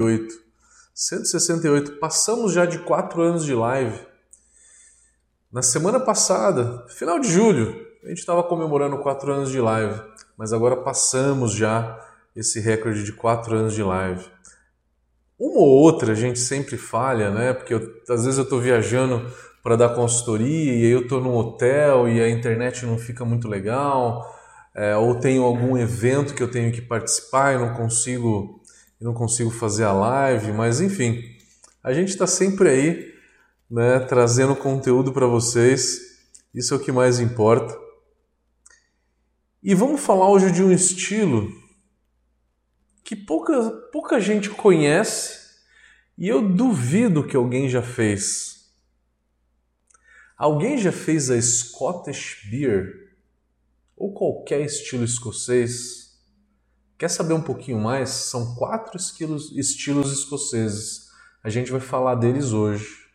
168. 168. Passamos já de 4 anos de live. Na semana passada, final de julho, a gente estava comemorando 4 anos de live, mas agora passamos já esse recorde de 4 anos de live. Uma ou outra a gente sempre falha, né? Porque eu, às vezes eu estou viajando para dar consultoria e aí eu estou num hotel e a internet não fica muito legal, é, ou tenho algum evento que eu tenho que participar e não consigo e não consigo fazer a live, mas enfim, a gente está sempre aí, né, trazendo conteúdo para vocês. Isso é o que mais importa. E vamos falar hoje de um estilo que pouca, pouca gente conhece e eu duvido que alguém já fez. Alguém já fez a Scottish Beer ou qualquer estilo escocês? Quer saber um pouquinho mais? São quatro estilos, estilos escoceses. A gente vai falar deles hoje.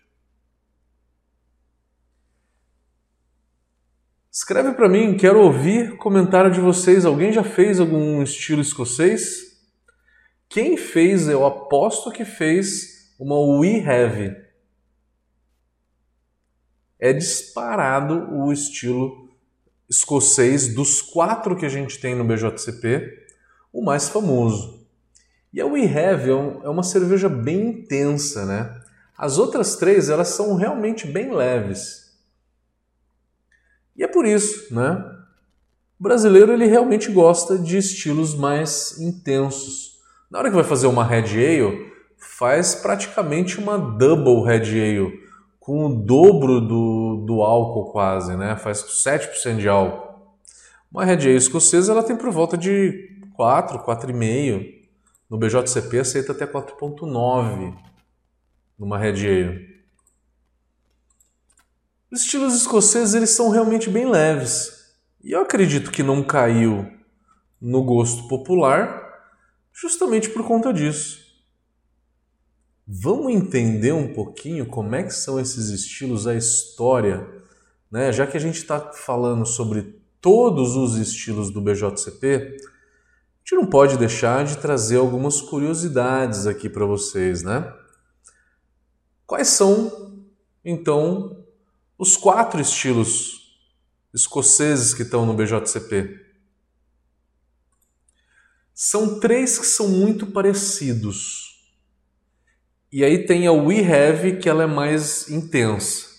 Escreve para mim, quero ouvir comentário de vocês. Alguém já fez algum estilo escocês? Quem fez, eu aposto que fez uma We Have. É disparado o estilo escocês dos quatro que a gente tem no BJCP o mais famoso. E a We Have é, é uma cerveja bem intensa, né? As outras três, elas são realmente bem leves. E é por isso, né? O brasileiro ele realmente gosta de estilos mais intensos. Na hora que vai fazer uma Red Ale, faz praticamente uma Double Red Ale, com o dobro do, do álcool quase, né? Faz 7% de álcool. Uma Red Ale escocesa ela tem por volta de 4, 4,5. No BJCP aceita até 4,9 numa Red. Os estilos escoceses eles são realmente bem leves. E eu acredito que não caiu no gosto popular justamente por conta disso. Vamos entender um pouquinho como é que são esses estilos, a história, né? Já que a gente está falando sobre todos os estilos do BJCP, gente não pode deixar de trazer algumas curiosidades aqui para vocês, né? Quais são, então, os quatro estilos escoceses que estão no BJCP? São três que são muito parecidos. E aí tem a We Have, que ela é mais intensa.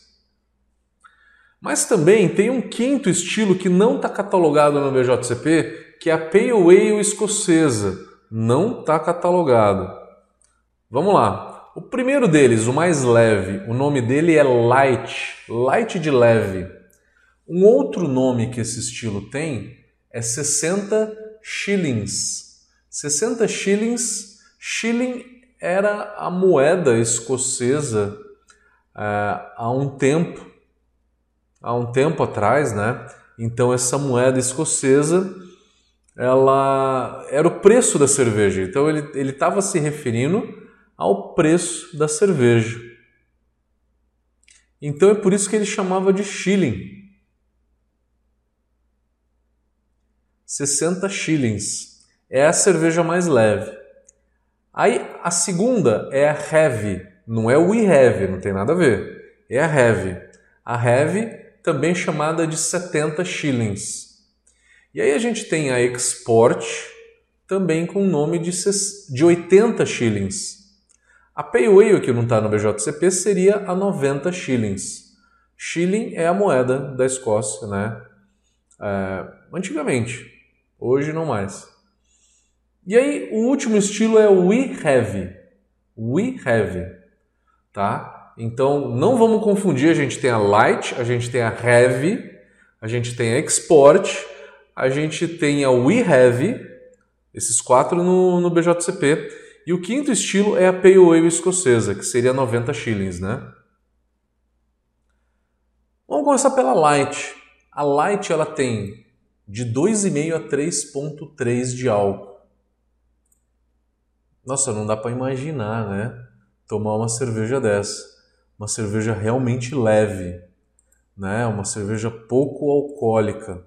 Mas também tem um quinto estilo que não está catalogado no BJCP, que a Pale Ale escocesa. Não está catalogado. Vamos lá. O primeiro deles, o mais leve, o nome dele é Light, Light de leve. Um outro nome que esse estilo tem é 60 shillings. 60 shillings, shilling era a moeda escocesa é, há um tempo, há um tempo atrás, né? Então essa moeda escocesa ela era o preço da cerveja. Então ele estava se referindo ao preço da cerveja. Então é por isso que ele chamava de shilling. 60 shillings. É a cerveja mais leve. Aí a segunda é a heavy. Não é o we have, não tem nada a ver. É a heavy. A heavy também chamada de 70 shillings. E aí a gente tem a Export, também com o nome de, de 80 shillings. A Pay Ale, que não está no BJCP, seria a 90 shillings. Shilling é a moeda da Escócia, né? É, antigamente, hoje não mais. E aí o último estilo é o We Have. We Have, tá? Então não vamos confundir, a gente tem a Light, a gente tem a Heavy, a gente tem a Export a gente tem a We Have, esses quatro no, no BJCP, e o quinto estilo é a Pale Ale escocesa, que seria 90 shillings, né? Vamos começar pela Light. A Light ela tem de 2,5 a 3,3 de álcool. Nossa, não dá para imaginar, né? Tomar uma cerveja dessa. Uma cerveja realmente leve, né? Uma cerveja pouco alcoólica.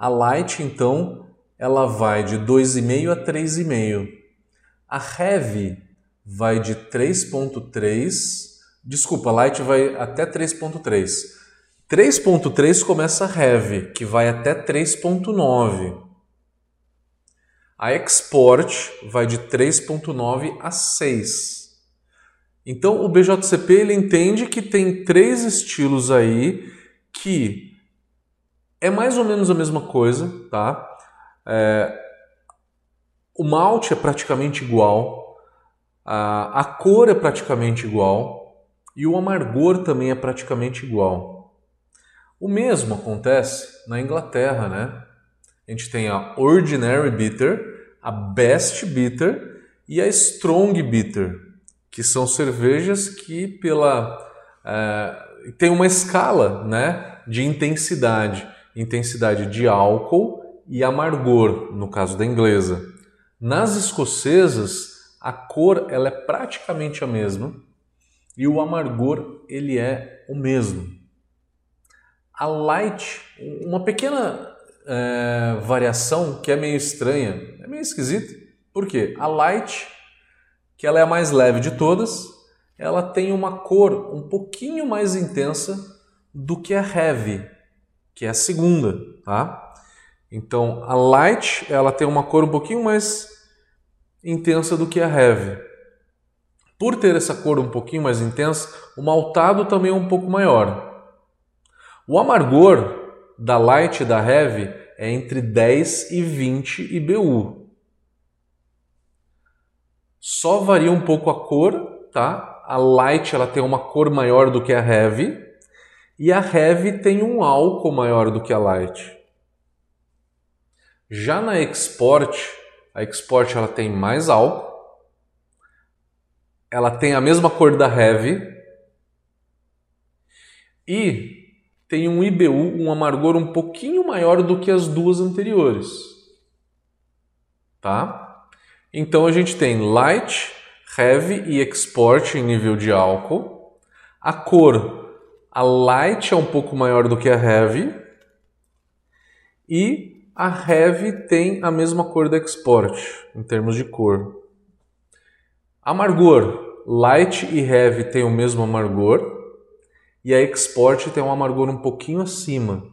A light, então, ela vai de 2,5 a 3,5. A heavy vai de 3.3, desculpa, light vai até 3.3. 3.3 começa heavy, que vai até 3.9. A export vai de 3.9 a 6. Então o BJCP ele entende que tem três estilos aí que é mais ou menos a mesma coisa, tá? É, o malte é praticamente igual, a, a cor é praticamente igual e o amargor também é praticamente igual. O mesmo acontece na Inglaterra, né? A gente tem a Ordinary Bitter, a Best Bitter e a Strong Bitter, que são cervejas que pela é, tem uma escala, né, de intensidade, intensidade de álcool e amargor, no caso da inglesa. Nas escocesas, a cor ela é praticamente a mesma e o amargor ele é o mesmo. A light, uma pequena é, variação que é meio estranha, é meio esquisita. Por quê? A light, que ela é a mais leve de todas, ela tem uma cor um pouquinho mais intensa do que a heavy, que é a segunda, tá? Então, a light, ela tem uma cor um pouquinho mais intensa do que a heavy. Por ter essa cor um pouquinho mais intensa, o maltado também é um pouco maior. O amargor da light e da heavy é entre 10 e 20 IBU. Só varia um pouco a cor, tá? A light ela tem uma cor maior do que a heavy e a heavy tem um álcool maior do que a light. Já na export, a export ela tem mais álcool, ela tem a mesma cor da heavy e tem um IBU, um amargor um pouquinho maior do que as duas anteriores. Tá? Então a gente tem light, heavy e export em nível de álcool. A cor, a light é um pouco maior do que a heavy. E a Heavy tem a mesma cor da Export, em termos de cor. Amargor, Light e Heavy tem o mesmo amargor, e a Export tem um amargor um pouquinho acima.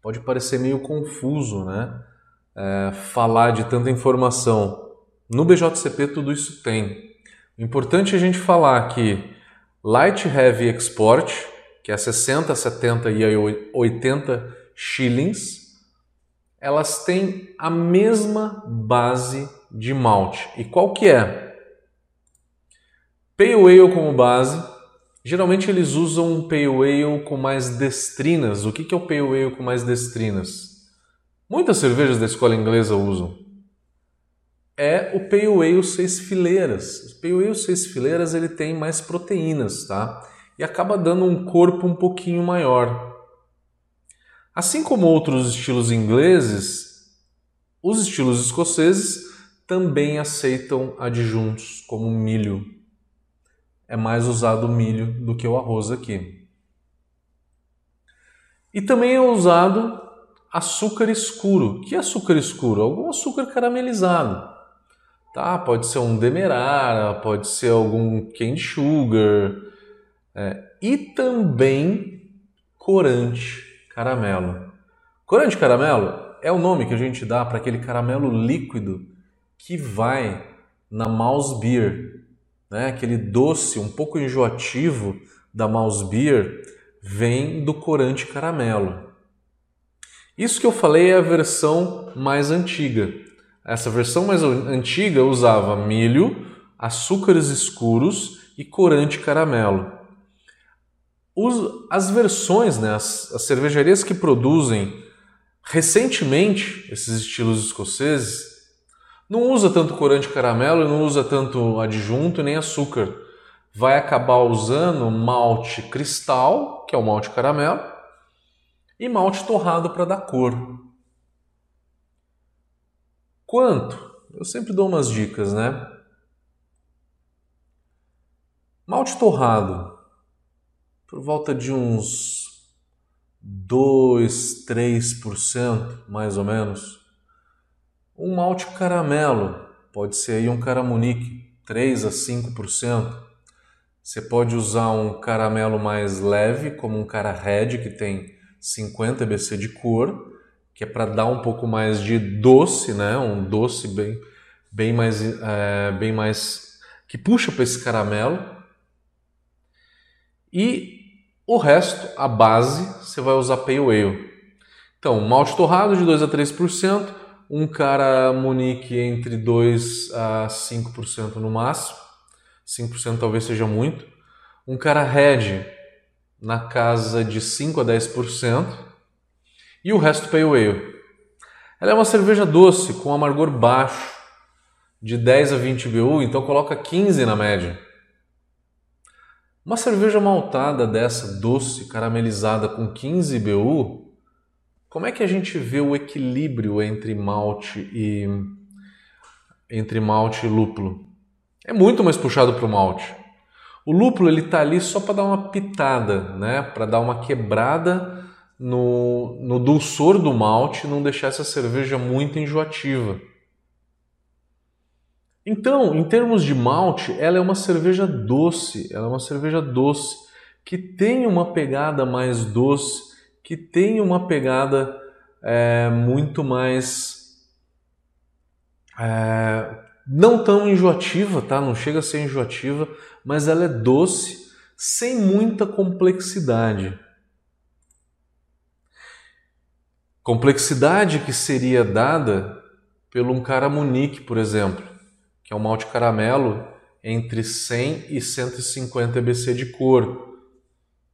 Pode parecer meio confuso, né? É, falar de tanta informação. No BJCP tudo isso tem. O importante é a gente falar que Light Heavy Export, que é 60, 70 e 80 shillings, elas têm a mesma base de malte. E qual que é? Pale Ale como base. Geralmente eles usam um Pale Ale com mais destrinas. O que, é o Pale Ale com mais destrinas? Muitas cervejas da escola inglesa usam. É o Pale Ale seis fileiras. O Pale Ale seis fileiras ele tem mais proteínas, tá? E acaba dando um corpo um pouquinho maior. Assim como outros estilos ingleses, os estilos escoceses também aceitam adjuntos como milho. É mais usado o milho do que o arroz aqui. E também é usado açúcar escuro. Que açúcar escuro? Algum açúcar caramelizado. Tá? Pode ser um demerara, pode ser algum candy sugar. É. E também corante caramelo. Corante caramelo é o nome que a gente dá para aquele caramelo líquido que vai na mouse beer, né? Aquele doce um pouco enjoativo da mouse beer vem do corante caramelo. Isso que eu falei é a versão mais antiga. Essa versão mais antiga usava milho, açúcares escuros e corante caramelo as versões, né, as, as cervejarias que produzem recentemente esses estilos escoceses, não usa tanto corante caramelo, não usa tanto adjunto nem açúcar. Vai acabar usando malte cristal, que é o malte caramelo, e malte torrado para dar cor. Quanto? Eu sempre dou umas dicas, né? Malte torrado por volta de uns 2, 3% mais ou menos. Um malte caramelo pode ser aí um caramunique 3 a 5%. Você pode usar um caramelo mais leve, como um cara red que tem 50 BC de cor, que é para dar um pouco mais de doce, né? Um doce bem, bem mais, é, bem mais que puxa para esse caramelo. E o resto, a base, você vai usar Pale Ale. Então, malte torrado de 2 a 3%, um cara Munique entre 2 a 5% no máximo. 5% talvez seja muito. Um cara Red na casa de 5 a 10%. E o resto Pale Ale. Ela é uma cerveja doce, com amargor baixo, de 10 a 20 BU, então coloca 15 na média. Uma cerveja maltada dessa, doce, caramelizada com 15 BU, como é que a gente vê o equilíbrio entre malte e entre malte e lúpulo? É muito mais puxado para o malte. O lúpulo ele tá ali só para dar uma pitada, né? Para dar uma quebrada no, no dulçor do malte, não deixar essa cerveja muito enjoativa. Então, em termos de malte, ela é uma cerveja doce, ela é uma cerveja doce que tem uma pegada mais doce, que tem uma pegada é, muito mais é, não tão enjoativa, tá? Não chega a ser enjoativa, mas ela é doce, sem muita complexidade. Complexidade que seria dada pelo um caramunique, por exemplo que é um malte caramelo entre 100 e 150 BC de cor.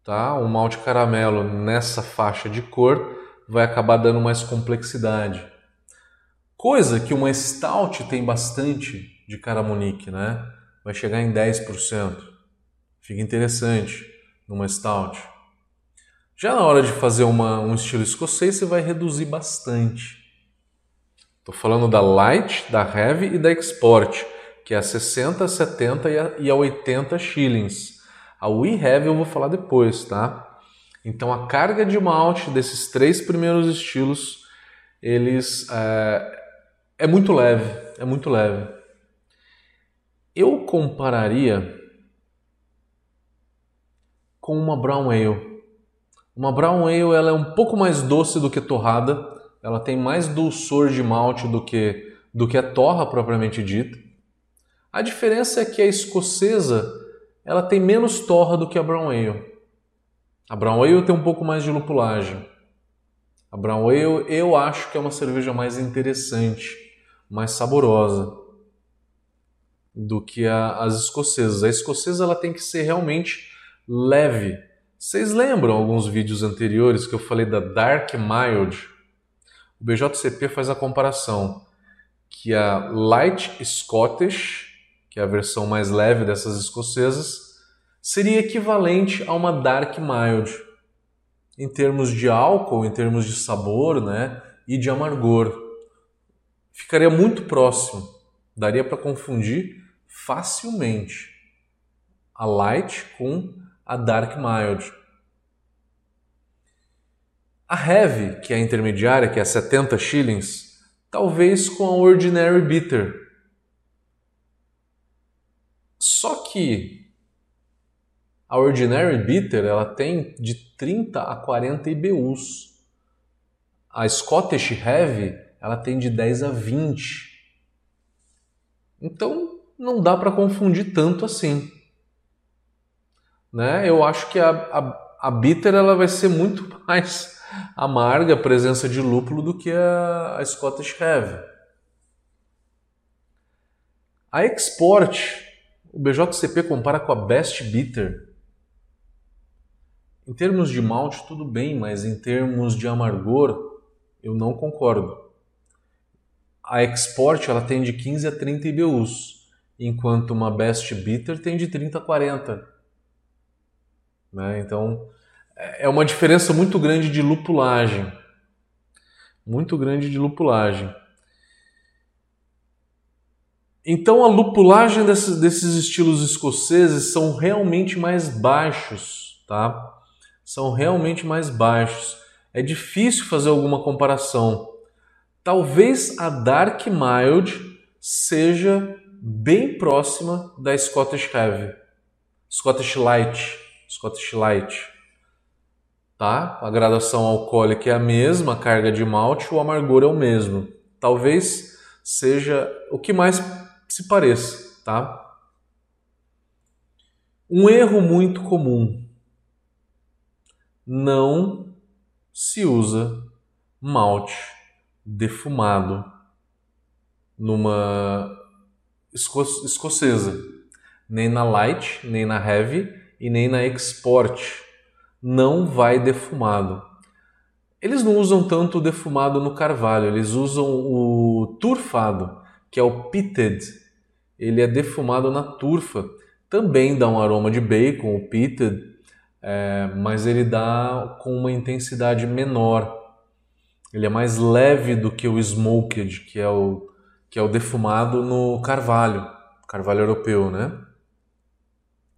Tá? Um malte caramelo nessa faixa de cor vai acabar dando mais complexidade. Coisa que uma stout tem bastante de caramonique, né? Vai chegar em 10%. Fica interessante numa stout. Já na hora de fazer uma, um estilo escocês, você vai reduzir bastante. Estou falando da Light, da Heavy e da Export, que é a 60, 70 e a, e a 80 shillings. A We Heavy eu vou falar depois, tá? Então a carga de malte desses três primeiros estilos, eles é, é muito leve, é muito leve. Eu compararia com uma Brown Ale. Uma Brown Ale ela é um pouco mais doce do que torrada, ela tem mais dulçor de malte do que, do que a torra propriamente dita. A diferença é que a escocesa ela tem menos torra do que a brown ale. A brown ale tem um pouco mais de lupulagem. A brown ale eu acho que é uma cerveja mais interessante, mais saborosa do que a, as escocesas. A escocesa ela tem que ser realmente leve. Vocês lembram alguns vídeos anteriores que eu falei da Dark Mild? O BJCP faz a comparação que a Light Scottish, que é a versão mais leve dessas escocesas, seria equivalente a uma Dark Mild em termos de álcool, em termos de sabor, né, e de amargor. Ficaria muito próximo, daria para confundir facilmente a Light com a Dark Mild. A Heavy, que é a intermediária, que é 70 shillings, talvez com a Ordinary Bitter. Só que a Ordinary Bitter ela tem de 30 a 40 IBUs. A Scottish Heavy ela tem de 10 a 20. Então não dá para confundir tanto assim. Né? Eu acho que a, a, a bitter ela vai ser muito mais amarga a presença de lúpulo do que a, a Scottish Heavy. A Export, o BJCP compara com a Best Bitter. Em termos de malte, tudo bem, mas em termos de amargor, eu não concordo. A Export ela tem de 15 a 30 IBUs, enquanto uma Best Bitter tem de 30 a 40. Né? Então, é uma diferença muito grande de lupulagem. Muito grande de lupulagem. Então a lupulagem desses, desses estilos escoceses são realmente mais baixos, tá? São realmente mais baixos. É difícil fazer alguma comparação. Talvez a Dark Mild seja bem próxima da Scottish Heavy, Scottish Light, Scottish Light. Tá? A graduação alcoólica é a mesma, a carga de malte, o amargor é o mesmo. Talvez seja o que mais se pareça, tá? Um erro muito comum. Não se usa malte defumado numa esco escocesa, nem na light, nem na heavy e nem na export. Não vai defumado. Eles não usam tanto o defumado no carvalho, eles usam o turfado, que é o pitted. Ele é defumado na turfa. Também dá um aroma de bacon, o pitted, é, mas ele dá com uma intensidade menor. Ele é mais leve do que o smoked, que é o, que é o defumado no carvalho, carvalho europeu, né?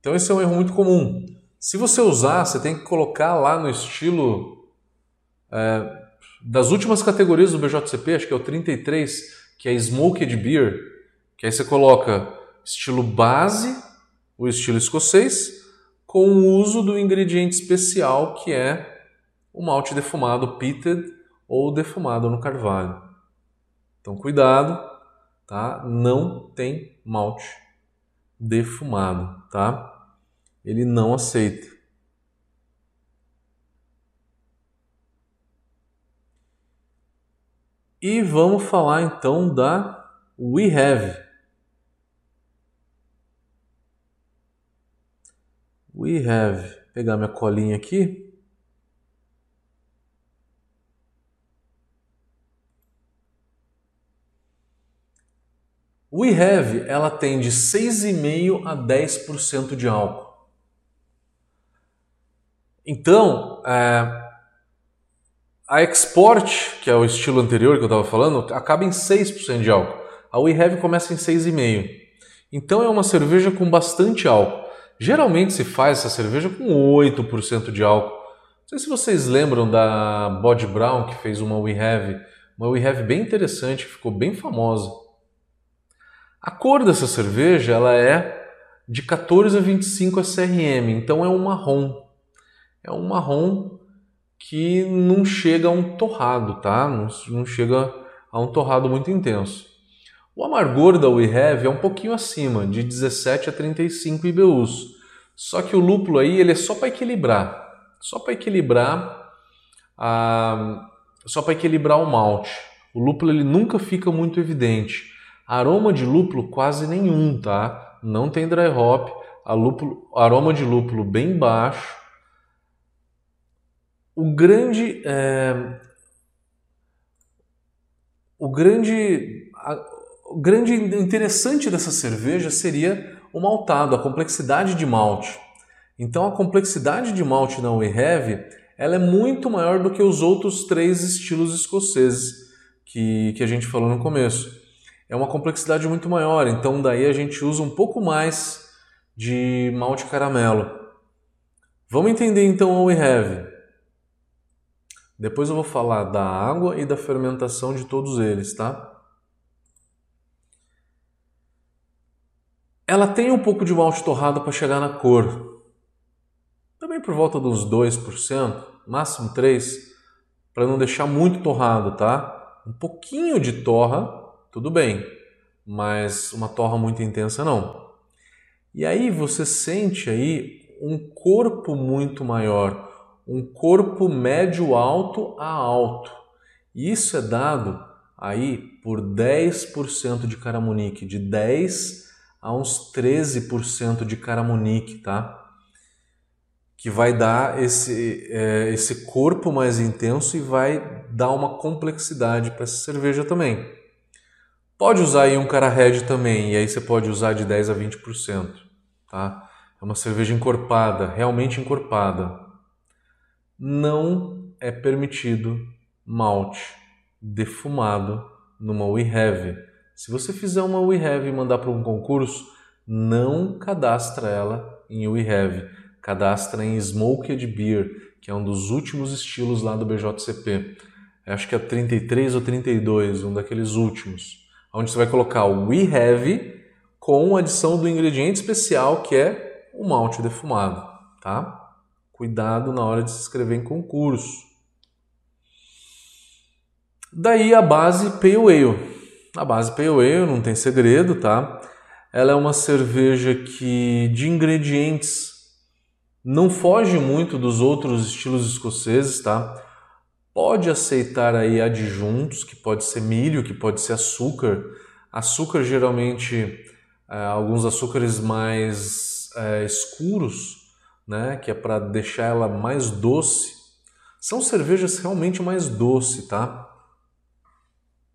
Então esse é um erro muito comum. Se você usar, você tem que colocar lá no estilo é, das últimas categorias do BJCP, acho que é o 33, que é Smoked Beer, que aí você coloca estilo base, o estilo escocês, com o uso do ingrediente especial que é o malte defumado pitted ou defumado no carvalho. Então cuidado, tá? Não tem malte defumado, tá? Ele não aceita. E vamos falar então da We Have. We have. Vou pegar minha colinha aqui. We Have ela tem de 6,5% a 10% de álcool. Então, é, a Export, que é o estilo anterior que eu estava falando, acaba em 6% de álcool. A We Have começa em 6,5%. Então é uma cerveja com bastante álcool. Geralmente se faz essa cerveja com 8% de álcool. Não sei se vocês lembram da Bod Brown, que fez uma We Have, uma We Have bem interessante, ficou bem famosa. A cor dessa cerveja ela é de 14 a 25 SRM, então é um marrom. É um marrom que não chega a um torrado, tá? Não, não chega a um torrado muito intenso. O amargor da We Have é um pouquinho acima, de 17 a 35 IBUs. Só que o lúpulo aí ele é só para equilibrar, só para equilibrar a, só para equilibrar o malte. O lúpulo ele nunca fica muito evidente. Aroma de lúpulo quase nenhum, tá? Não tem dry hop. Lúpulo, aroma de lúpulo bem baixo. O grande, é, o grande, o grande interessante dessa cerveja seria o maltado, a complexidade de malte. Então a complexidade de malte na We Have ela é muito maior do que os outros três estilos escoceses que, que a gente falou no começo é uma complexidade muito maior, então daí a gente usa um pouco mais de malte caramelo. Vamos entender então o We Have. Depois eu vou falar da água e da fermentação de todos eles, tá? Ela tem um pouco de malte torrado para chegar na cor. Também por volta dos 2%, máximo 3%, para não deixar muito torrado, tá? Um pouquinho de torra tudo bem, mas uma torra muito intensa não. E aí você sente aí um corpo muito maior, um corpo médio alto a alto. Isso é dado aí por 10% de caramonique, de 10 a uns 13% de caramonique, tá? Que vai dar esse, é, esse corpo mais intenso e vai dar uma complexidade para essa cerveja também. Pode usar aí um cara red também, e aí você pode usar de 10 a 20%, tá? É uma cerveja encorpada, realmente encorpada. Não é permitido malte defumado numa We Have. Se você fizer uma We Have e mandar para um concurso, não cadastra ela em We Have. Cadastra em Smoked Beer, que é um dos últimos estilos lá do BJCP. Acho que é 33 ou 32, um daqueles últimos. Onde você vai colocar o We Have com a adição do ingrediente especial que é o malte defumado, tá? Cuidado na hora de se inscrever em concurso. Daí a base Pale Ale. A base Pale Ale não tem segredo, tá? Ela é uma cerveja que de ingredientes não foge muito dos outros estilos escoceses, tá? Pode aceitar aí adjuntos, que pode ser milho, que pode ser açúcar. Açúcar geralmente é, alguns açúcares mais é, escuros, né? Que é para deixar ela mais doce. São cervejas realmente mais doce, tá?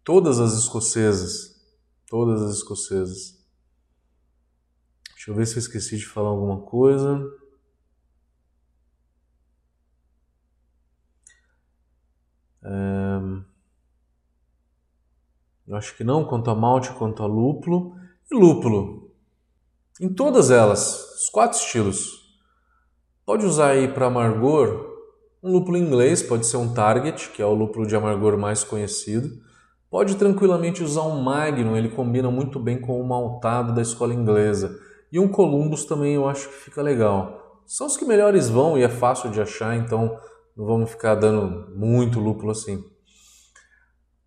Todas as escocesas, todas as escocesas. Deixa eu ver se eu esqueci de falar alguma coisa. Eu acho que não, quanto a malte, quanto a lúpulo. E lúpulo, em todas elas, os quatro estilos. Pode usar aí para amargor um lúpulo inglês, pode ser um Target, que é o lúpulo de amargor mais conhecido. Pode tranquilamente usar um Magnum, ele combina muito bem com o maltado da escola inglesa. E um Columbus também eu acho que fica legal. São os que melhores vão e é fácil de achar, então não vamos ficar dando muito lúpulo assim.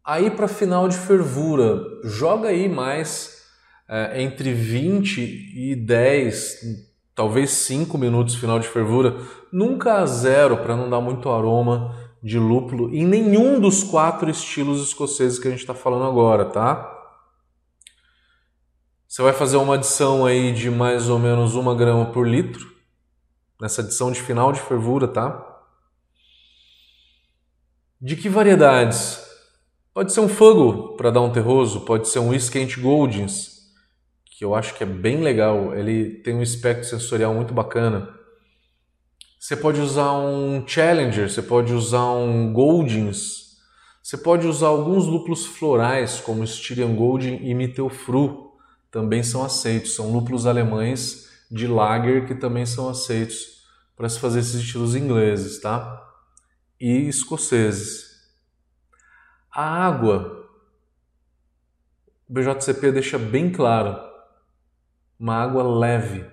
Aí para final de fervura, joga aí mais é, entre 20 e 10, talvez 5 minutos final de fervura, nunca a zero para não dar muito aroma de lúpulo em nenhum dos quatro estilos escoceses que a gente está falando agora, tá? Você vai fazer uma adição aí de mais ou menos uma grama por litro nessa adição de final de fervura, tá? De que variedades? Pode ser um Fugo para dar um terroso, pode ser um Iskent Goldings, que eu acho que é bem legal, ele tem um espectro sensorial muito bacana. Você pode usar um Challenger, você pode usar um Goldings, você pode usar alguns lúpulos florais, como Styrian Golding e Mittelfru, também são aceitos. São lúpulos alemães de lager que também são aceitos para se fazer esses estilos ingleses, tá? E escoceses. A água, o BJCP deixa bem claro, uma água leve,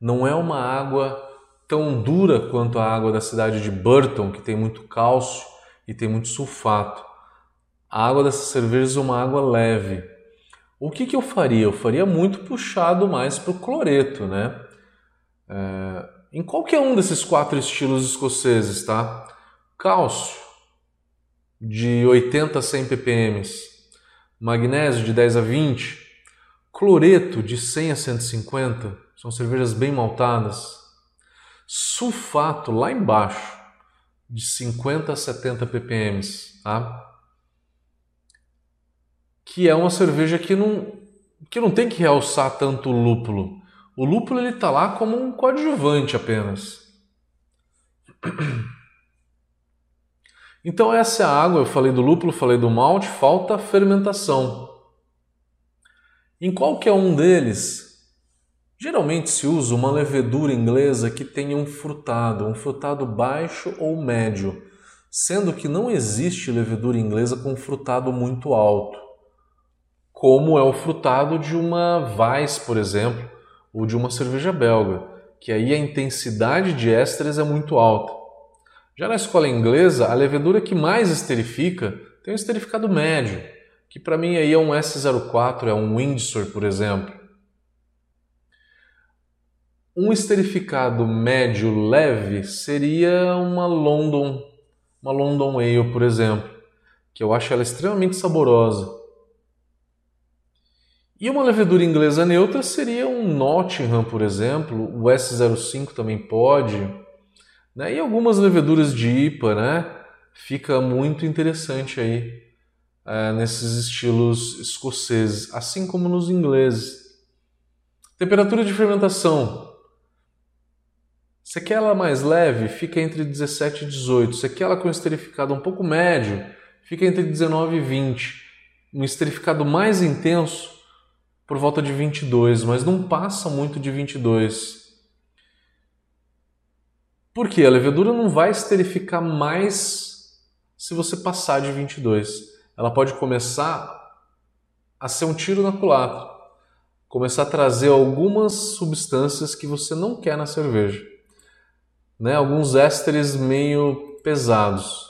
não é uma água tão dura quanto a água da cidade de Burton, que tem muito cálcio e tem muito sulfato. A água dessas cervejas é uma água leve. O que, que eu faria? Eu faria muito puxado mais para o cloreto, né? É, em qualquer um desses quatro estilos escoceses, tá? Cálcio de 80 a 100 ppm, magnésio de 10 a 20, cloreto de 100 a 150, são cervejas bem maltadas, sulfato lá embaixo de 50 a 70 ppm, tá? Que é uma cerveja que não que não tem que realçar tanto o lúpulo. O lúpulo ele tá lá como um coadjuvante apenas. Então essa é a água, eu falei do lúpulo, falei do malte, falta fermentação. Em qualquer um deles, geralmente se usa uma levedura inglesa que tenha um frutado, um frutado baixo ou médio, sendo que não existe levedura inglesa com frutado muito alto, como é o frutado de uma Weiss, por exemplo, ou de uma cerveja belga, que aí a intensidade de ésteres é muito alta. Já na escola inglesa, a levedura que mais esterifica tem um esterificado médio, que para mim aí é um S04, é um Windsor, por exemplo. Um esterificado médio leve seria uma London, uma London Ale, por exemplo, que eu acho ela extremamente saborosa. E uma levedura inglesa neutra seria um Nottingham, por exemplo, o S05 também pode. Né? E algumas leveduras de IPA, né? Fica muito interessante aí é, nesses estilos escoceses, assim como nos ingleses. Temperatura de fermentação. Se quer ela mais leve, fica entre 17 e 18. Se quer ela com esterificado um pouco médio, fica entre 19 e 20. Um esterificado mais intenso, por volta de 22, mas não passa muito de 22. Porque a levedura não vai esterificar mais se você passar de 22. Ela pode começar a ser um tiro na culatra. Começar a trazer algumas substâncias que você não quer na cerveja. Né? Alguns ésteres meio pesados.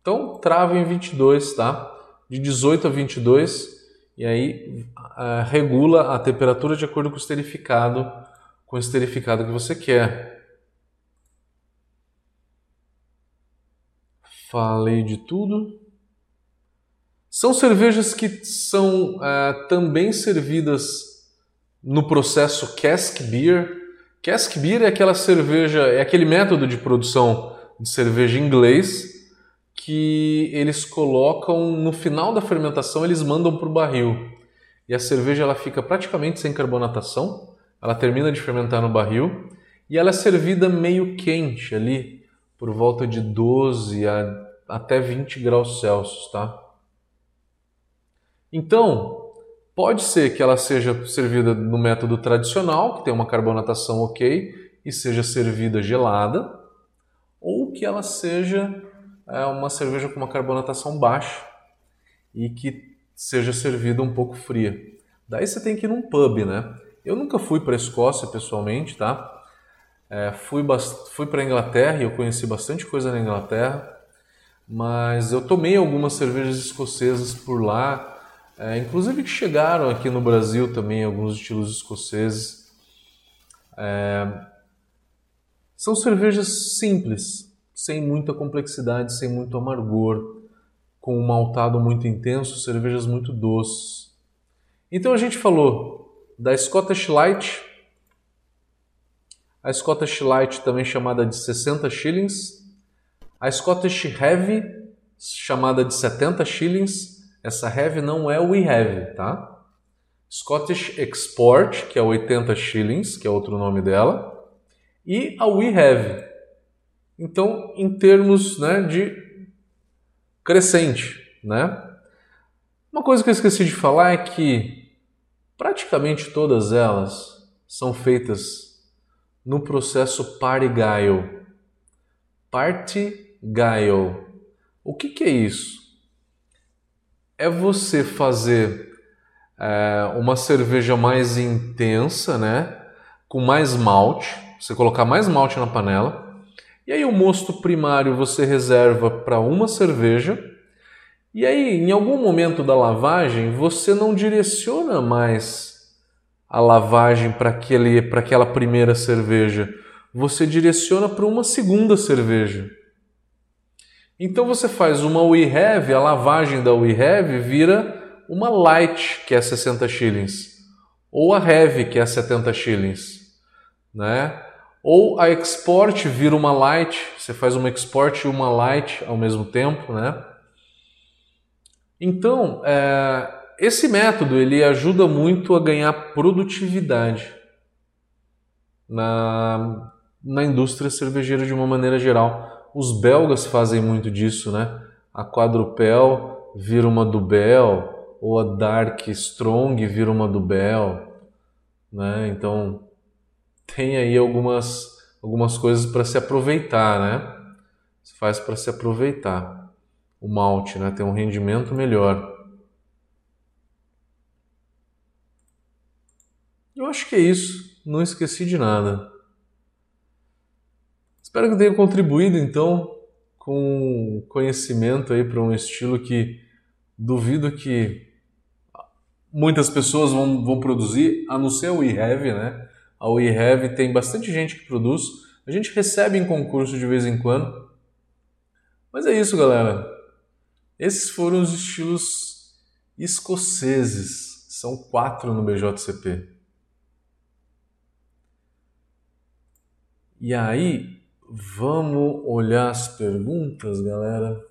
Então, trava em 22, tá? De 18 a 22, e aí uh, regula a temperatura de acordo com o esterificado, com o esterificado que você quer. Falei de tudo. São cervejas que são uh, também servidas no processo cask beer. Cask beer é aquela cerveja, é aquele método de produção de cerveja inglês que eles colocam no final da fermentação, eles mandam para o barril. E a cerveja ela fica praticamente sem carbonatação, ela termina de fermentar no barril e ela é servida meio quente ali, por volta de 12 a até 20 graus Celsius, tá? Então, pode ser que ela seja servida no método tradicional, que tem uma carbonatação ok, e seja servida gelada, ou que ela seja é, uma cerveja com uma carbonatação baixa e que seja servida um pouco fria. Daí você tem que ir num pub, né? Eu nunca fui para a Escócia pessoalmente, tá? É, fui fui para a Inglaterra e eu conheci bastante coisa na Inglaterra, mas eu tomei algumas cervejas escocesas por lá, é, inclusive que chegaram aqui no Brasil também, alguns estilos escoceses. É, são cervejas simples, sem muita complexidade, sem muito amargor, com um maltado muito intenso, cervejas muito doces. Então a gente falou da Scottish Light, a Scottish Light também chamada de 60 shillings, a Scottish Heavy chamada de 70 shillings, essa heavy não é o we have, tá? Scottish Export, que é 80 shillings, que é outro nome dela, e a we have. Então, em termos né, de crescente, né? Uma coisa que eu esqueci de falar é que praticamente todas elas são feitas no processo Party-Gyle. Party-Gyle. O que, que é isso? é você fazer é, uma cerveja mais intensa, né? Com mais malte. Você colocar mais malte na panela. E aí o mosto primário você reserva para uma cerveja. E aí, em algum momento da lavagem, você não direciona mais a lavagem para aquela primeira cerveja. Você direciona para uma segunda cerveja. Então você faz uma We Have, a lavagem da We Have vira uma Light, que é 60 shillings, ou a Heavy, que é 70 shillings, né? Ou a Export vira uma Light, você faz uma Export e uma Light ao mesmo tempo, né? Então, é, esse método ele ajuda muito a ganhar produtividade na, na indústria cervejeira de uma maneira geral os belgas fazem muito disso, né? A quadrupel vira uma dubel, ou a dark strong vira uma dubel, né? Então tem aí algumas algumas coisas para se aproveitar, né? Se faz para se aproveitar o malte, né? Tem um rendimento melhor. Eu acho que é isso. Não esqueci de nada. Espero que tenha contribuído então com conhecimento aí para um estilo que duvido que muitas pessoas vão, vão produzir, a não ser a WeHave, né? A WeHave tem bastante gente que produz, a gente recebe em concurso de vez em quando. Mas é isso, galera. Esses foram os estilos escoceses. São quatro no BJCP. E aí, Vamos olhar as perguntas, galera.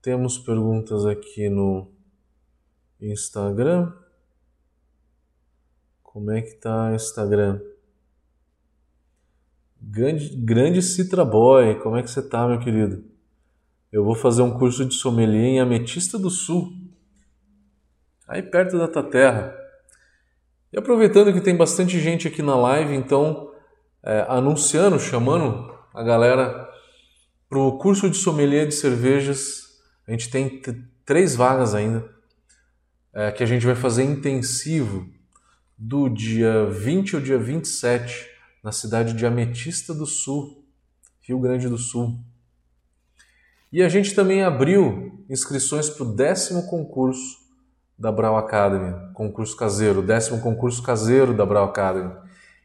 Temos perguntas aqui no Instagram. Como é que tá o Instagram? Grande, grande Citra Boy, como é que você tá, meu querido? Eu vou fazer um curso de sommelier em Ametista do Sul, aí perto da tua terra. E aproveitando que tem bastante gente aqui na live, então, é, anunciando, chamando a galera Para o curso de sommelier de cervejas, a gente tem três vagas ainda, é, que a gente vai fazer intensivo do dia 20 ao dia 27, na cidade de Ametista do Sul, Rio Grande do Sul. E a gente também abriu inscrições para o décimo concurso da Brau Academy, concurso caseiro, décimo concurso caseiro da Brau Academy.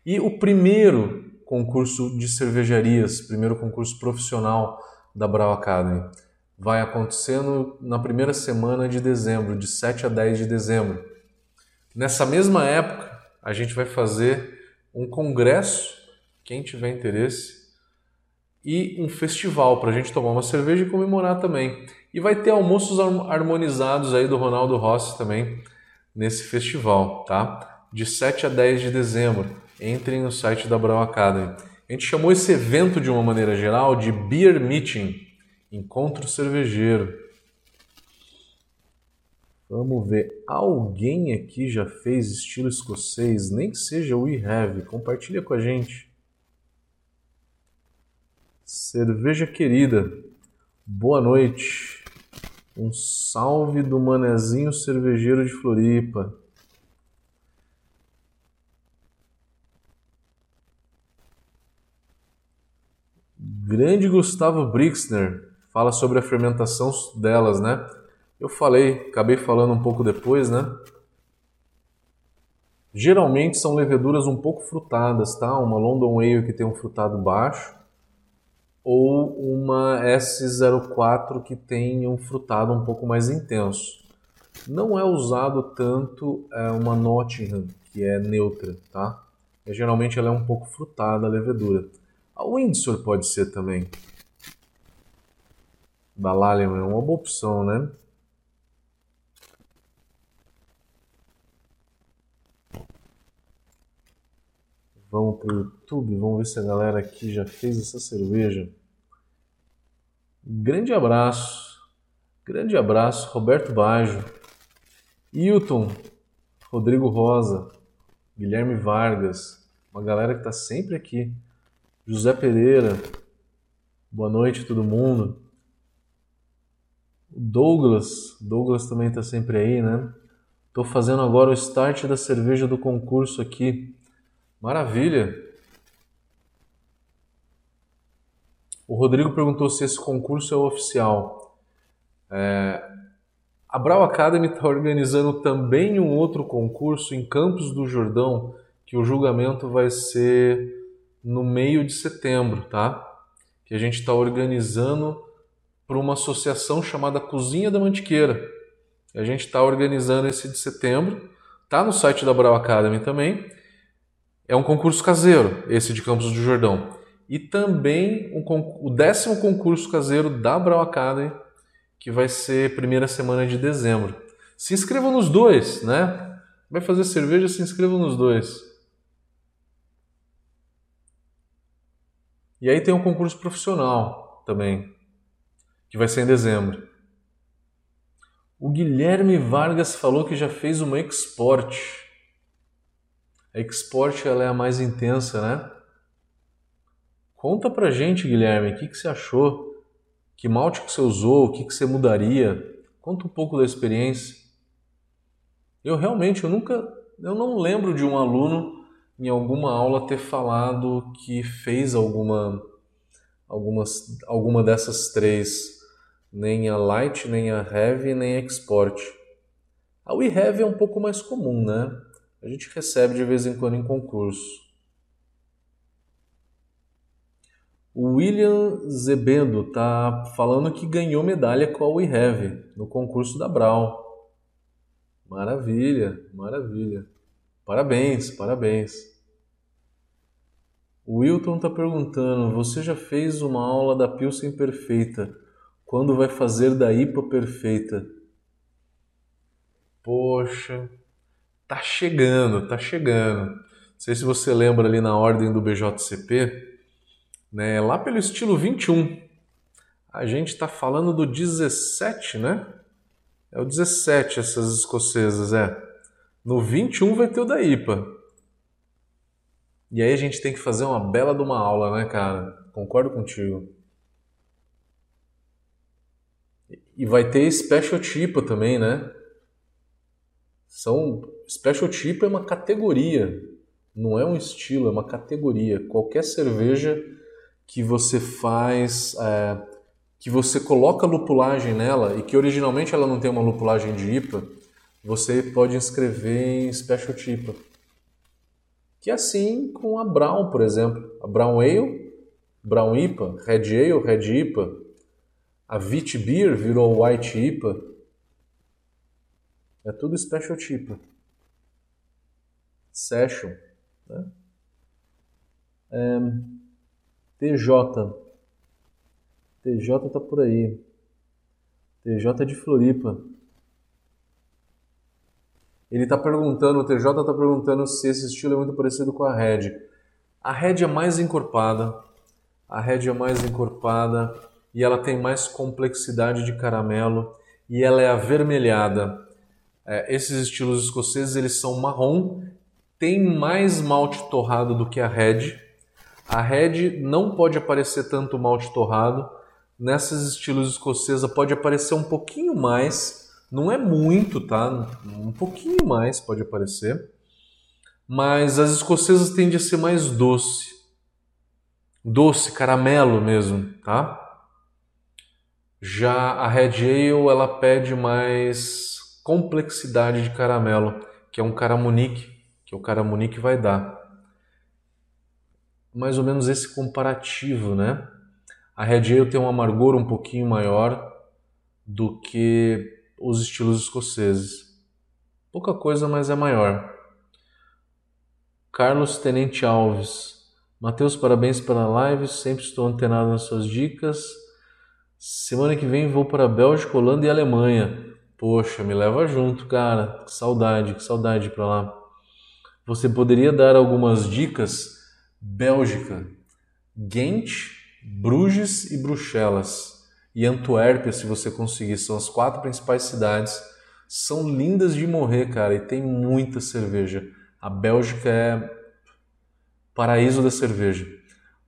E o primeiro concurso de cervejarias, primeiro concurso profissional da Brau Academy. Vai acontecendo na primeira semana de dezembro, de 7 a 10 de dezembro. Nessa mesma época, a gente vai fazer um congresso, quem tiver interesse, e um festival para a gente tomar uma cerveja e comemorar também. E vai ter almoços harmonizados aí do Ronaldo Rossi também nesse festival, tá? De 7 a 10 de dezembro. Entrem no site da Brau Academy. A gente chamou esse evento de uma maneira geral de Beer Meeting, encontro cervejeiro. Vamos ver, alguém aqui já fez estilo escocês, nem que seja We Have, compartilha com a gente. Cerveja querida, boa noite. Um salve do manezinho cervejeiro de Floripa. Grande Gustavo Brixner fala sobre a fermentação delas, né? Eu falei, acabei falando um pouco depois, né? Geralmente são leveduras um pouco frutadas, tá? Uma London Ale que tem um frutado baixo ou uma S04 que tem um frutado um pouco mais intenso. Não é usado tanto é, uma Nottingham, que é neutra, tá? E, geralmente ela é um pouco frutada a levedura. A Windsor pode ser também. Da Lallemand é uma boa opção, né? Vamos para o YouTube, vamos ver se a galera aqui já fez essa cerveja. Grande abraço, grande abraço, Roberto Baggio, Hilton, Rodrigo Rosa, Guilherme Vargas, uma galera que está sempre aqui. José Pereira, boa noite todo mundo. Douglas, Douglas também está sempre aí, né? Estou fazendo agora o start da cerveja do concurso aqui. Maravilha! O Rodrigo perguntou se esse concurso é oficial. É... A Brau Academy está organizando também um outro concurso em Campos do Jordão, que o julgamento vai ser no meio de setembro, tá? Que a gente está organizando para uma associação chamada Cozinha da Mantiqueira. A gente está organizando esse de setembro, tá no site da Brau Academy também. É um concurso caseiro, esse de Campos do Jordão. E também um, o décimo concurso caseiro da Brau Academy, que vai ser primeira semana de dezembro. Se inscrevam nos dois, né? Vai fazer cerveja, se inscrevam nos dois. E aí tem um concurso profissional também, que vai ser em dezembro. O Guilherme Vargas falou que já fez uma export. A export ela é a mais intensa, né? Conta pra gente, Guilherme, o que, que você achou? Que malte que você usou? O que, que você mudaria? Conta um pouco da experiência. Eu realmente, eu nunca, eu não lembro de um aluno em alguma aula ter falado que fez alguma, algumas, alguma dessas três, nem a light, nem a heavy, nem a export. A we heavy é um pouco mais comum, né? A gente recebe de vez em quando em concurso. O William Zebendo tá falando que ganhou medalha com a We Have no concurso da Brau. Maravilha, maravilha. Parabéns, parabéns. O Wilton tá perguntando: você já fez uma aula da Pilsen perfeita? Quando vai fazer da IPA perfeita? Poxa, tá chegando, tá chegando. Não sei se você lembra ali na ordem do BJCP, né? Lá pelo estilo 21. A gente está falando do 17, né? É o 17 essas escocesas, é. No 21 vai ter o da IPA. E aí a gente tem que fazer uma bela de uma aula, né, cara? Concordo contigo. E vai ter Special Tipo também, né? São Special Tipo é uma categoria, não é um estilo, é uma categoria. Qualquer cerveja que você faz, é, que você coloca lupulagem nela e que originalmente ela não tem uma lupulagem de IPA, você pode inscrever em Special Tipo. Que é assim com a Brown, por exemplo. A Brown Ale, Brown IPA, Red Ale, Red IPA. A Wheat Beer virou White IPA. É tudo special tipo. Session. Né? É, TJ. TJ tá por aí. TJ é de Floripa. Ele tá perguntando, o TJ tá perguntando se esse estilo é muito parecido com a Red. A Red é mais encorpada. A Red é mais encorpada e ela tem mais complexidade de caramelo e ela é avermelhada. É, esses estilos escoceses eles são marrom, tem mais malte torrado do que a Red. A Red não pode aparecer tanto malte torrado. Nessas estilos escocesa pode aparecer um pouquinho mais, não é muito, tá? Um pouquinho mais pode aparecer. Mas as escocesas tendem a ser mais doce. Doce, caramelo mesmo, tá? Já a Red Ale ela pede mais complexidade de caramelo, que é um caramunique, que o caramunique vai dar. Mais ou menos esse comparativo, né? A Red Ale tem um amargor um pouquinho maior do que os estilos escoceses. Pouca coisa, mas é maior. Carlos Tenente Alves. Matheus, parabéns pela live. Sempre estou antenado nas suas dicas. Semana que vem vou para Bélgica, Holanda e Alemanha. Poxa, me leva junto, cara. Que saudade, que saudade para lá. Você poderia dar algumas dicas? Bélgica, Ghent, Bruges e Bruxelas. E Antuérpia, se você conseguir, são as quatro principais cidades. São lindas de morrer, cara, e tem muita cerveja. A Bélgica é paraíso da cerveja.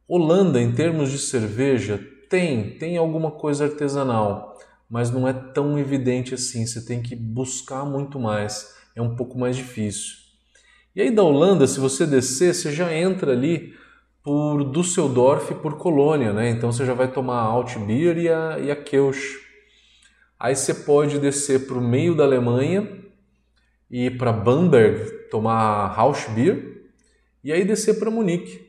Holanda, em termos de cerveja, tem, tem alguma coisa artesanal mas não é tão evidente assim. Você tem que buscar muito mais, é um pouco mais difícil. E aí da Holanda, se você descer, você já entra ali por Düsseldorf por Colônia, né? Então você já vai tomar a Altbier e a, e a Kelch. Aí você pode descer para o meio da Alemanha e para Bamberg tomar Rauschbier e aí descer para Munique.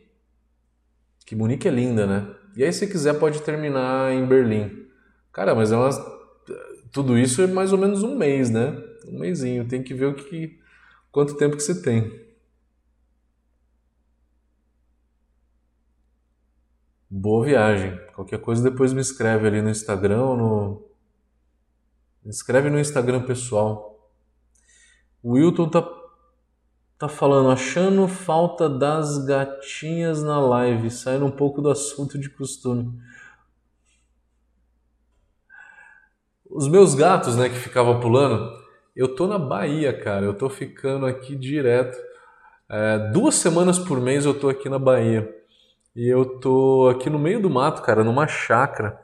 Que Munique é linda, né? E aí se quiser pode terminar em Berlim. Cara, mas é uma... tudo isso é mais ou menos um mês, né? Um mêsinho. Tem que ver o que, quanto tempo que você tem. Boa viagem. Qualquer coisa depois me escreve ali no Instagram ou no. Me escreve no Instagram pessoal. O Wilton tá, tá falando, achando falta das gatinhas na live, saindo um pouco do assunto de costume. Os meus gatos, né, que ficavam pulando, eu tô na Bahia, cara. Eu tô ficando aqui direto. É, duas semanas por mês eu tô aqui na Bahia. E eu tô aqui no meio do mato, cara, numa chácara.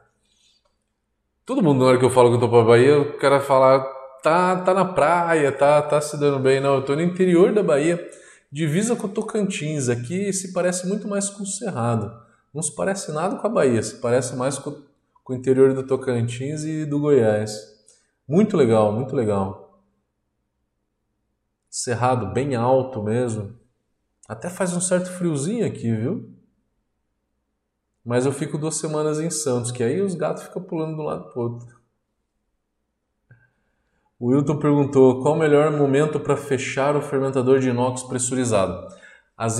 Todo mundo, na hora que eu falo que eu tô pra Bahia, o cara fala, tá, tá na praia, tá, tá se dando bem. Não, eu tô no interior da Bahia, divisa com o Tocantins. Aqui se parece muito mais com o Cerrado. Não se parece nada com a Bahia, se parece mais com com o interior do Tocantins e do Goiás. Muito legal, muito legal. Cerrado bem alto mesmo. Até faz um certo friozinho aqui, viu? Mas eu fico duas semanas em Santos, que aí os gatos ficam pulando de um lado para outro. O Wilton perguntou qual o melhor momento para fechar o fermentador de inox pressurizado. As,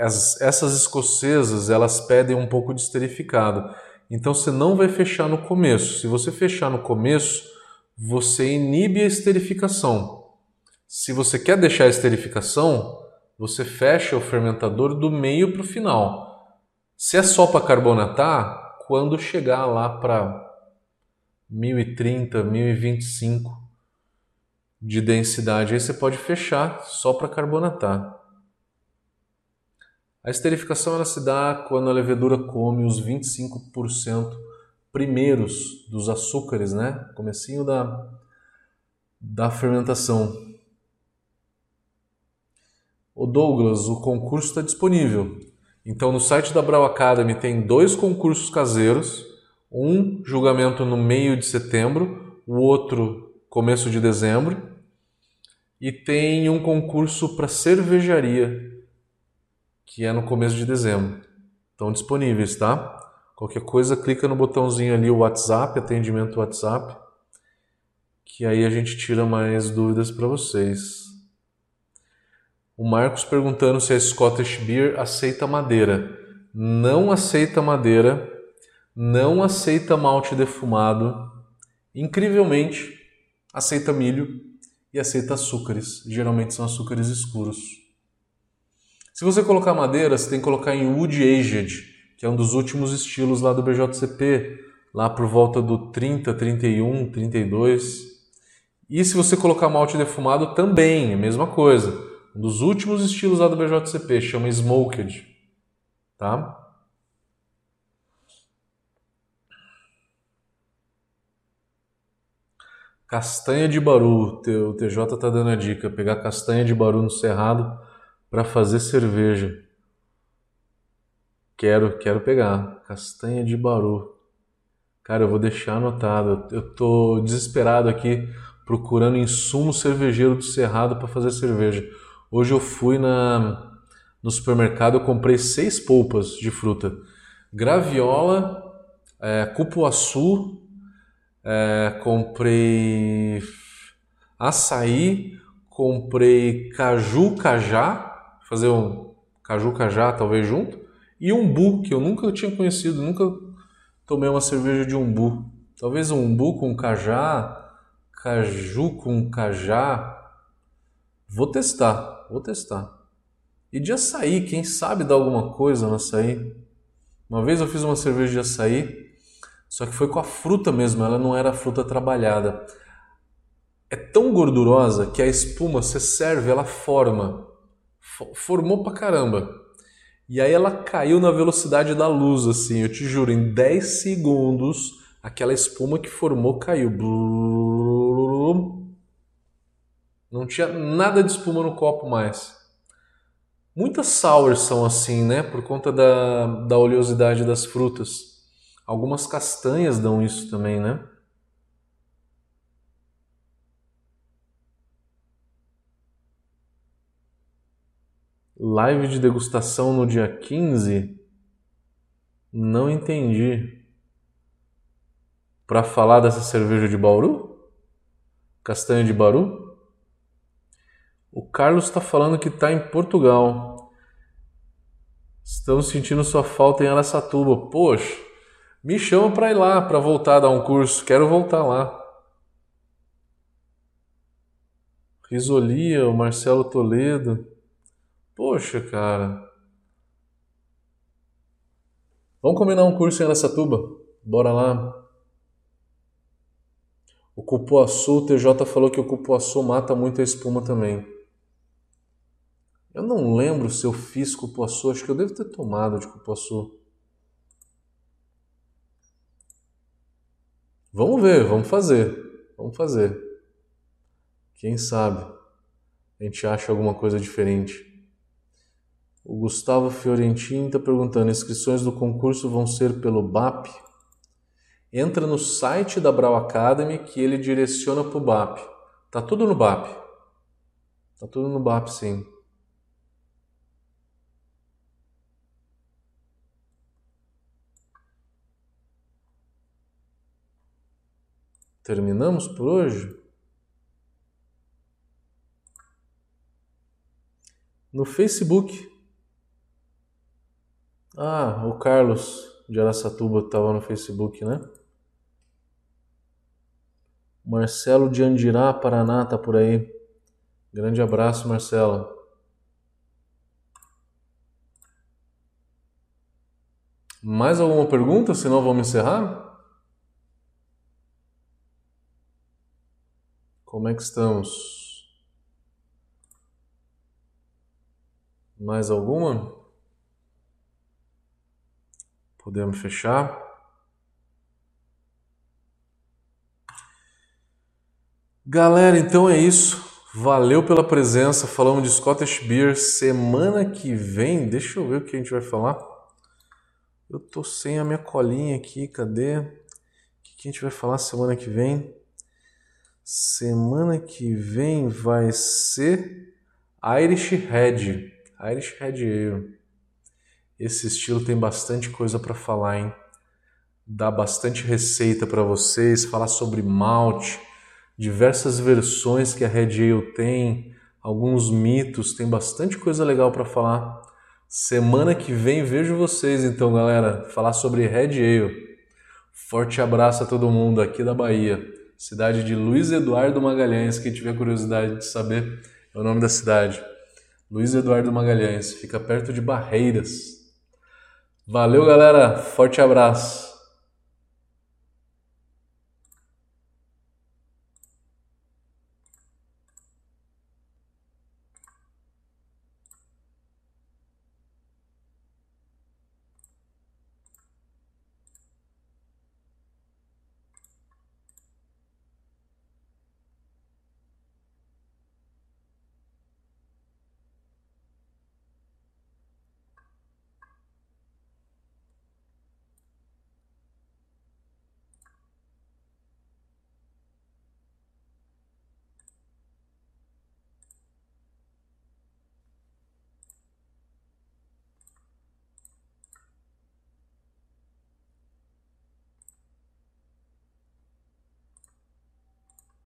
as, essas escocesas elas pedem um pouco de esterificado. Então você não vai fechar no começo. Se você fechar no começo, você inibe a esterificação. Se você quer deixar a esterificação, você fecha o fermentador do meio para o final. Se é só para carbonatar, quando chegar lá para 1030, 1025 de densidade, aí você pode fechar só para carbonatar. A esterificação ela se dá quando a levedura come os 25% primeiros dos açúcares, né? Comecinho da, da fermentação. O Douglas, o concurso está disponível. Então no site da Brau Academy tem dois concursos caseiros, um julgamento no meio de setembro, o outro começo de dezembro, e tem um concurso para cervejaria, que é no começo de dezembro. Estão disponíveis, tá? Qualquer coisa, clica no botãozinho ali, o WhatsApp, atendimento WhatsApp, que aí a gente tira mais dúvidas para vocês. O Marcos perguntando se a Scottish Beer aceita madeira. Não aceita madeira, não aceita malte defumado. Incrivelmente, aceita milho e aceita açúcares. Geralmente são açúcares escuros. Se você colocar madeira, você tem que colocar em Wood Aged, que é um dos últimos estilos lá do BJCP, lá por volta do 30, 31, 32. E se você colocar malte defumado, também, é a mesma coisa. Um dos últimos estilos lá do BJCP, chama Smoked. Tá? Castanha de baru, o TJ tá dando a dica, pegar castanha de baru no cerrado para fazer cerveja. Quero, quero pegar. Castanha de baru. Cara, eu vou deixar anotado. Eu tô desesperado aqui procurando insumo cervejeiro do Cerrado para fazer cerveja. Hoje eu fui na no supermercado, eu comprei seis polpas de fruta. Graviola, é, cupuaçu, é, comprei açaí, comprei caju, cajá, fazer um caju, cajá talvez junto, e umbu, que eu nunca tinha conhecido, nunca tomei uma cerveja de umbu. Talvez um umbu com cajá, caju com cajá. Vou testar, vou testar. E de açaí, quem sabe dar alguma coisa no açaí? Uma vez eu fiz uma cerveja de açaí, só que foi com a fruta mesmo, ela não era fruta trabalhada. É tão gordurosa que a espuma, você serve, ela forma. Formou pra caramba. E aí ela caiu na velocidade da luz, assim, eu te juro, em 10 segundos, aquela espuma que formou caiu. Não tinha nada de espuma no copo mais. Muitas sours são assim, né? Por conta da, da oleosidade das frutas. Algumas castanhas dão isso também, né? Live de degustação no dia 15? Não entendi. Para falar dessa cerveja de Bauru? Castanha de Bauru? O Carlos está falando que está em Portugal. Estamos sentindo sua falta em Araçatuba. Poxa, me chama para ir lá, para voltar a dar um curso. Quero voltar lá. Risolia, o Marcelo Toledo. Poxa, cara. Vamos combinar um curso em Aracatuba? Bora lá. O cupuaçu, o TJ falou que o cupuaçu mata muito a espuma também. Eu não lembro se eu fiz cupuaçu, acho que eu devo ter tomado de cupuaçu. Vamos ver, vamos fazer. Vamos fazer. Quem sabe a gente acha alguma coisa diferente. O Gustavo Fiorentini está perguntando: inscrições do concurso vão ser pelo BAP? Entra no site da Brau Academy que ele direciona para o BAP. Tá tudo no BAP. Tá tudo no BAP, sim. Terminamos por hoje? No Facebook ah, o Carlos de Araçatuba estava no Facebook, né? Marcelo de Andirá, Paraná, tá por aí. Grande abraço, Marcelo. Mais alguma pergunta? Senão vamos encerrar? Como é que estamos? Mais alguma? Podemos fechar. Galera, então é isso. Valeu pela presença. Falamos de Scottish Beer. Semana que vem, deixa eu ver o que a gente vai falar. Eu tô sem a minha colinha aqui. Cadê? O que a gente vai falar semana que vem? Semana que vem vai ser Irish Red. Irish Red Ale. Esse estilo tem bastante coisa para falar, hein? Dá bastante receita para vocês, falar sobre malte diversas versões que a Red Ale tem, alguns mitos, tem bastante coisa legal para falar. Semana que vem vejo vocês então, galera, falar sobre Red Ale. Forte abraço a todo mundo aqui da Bahia, cidade de Luiz Eduardo Magalhães. Quem tiver curiosidade de saber, é o nome da cidade. Luiz Eduardo Magalhães, fica perto de Barreiras. Valeu, galera. Forte abraço.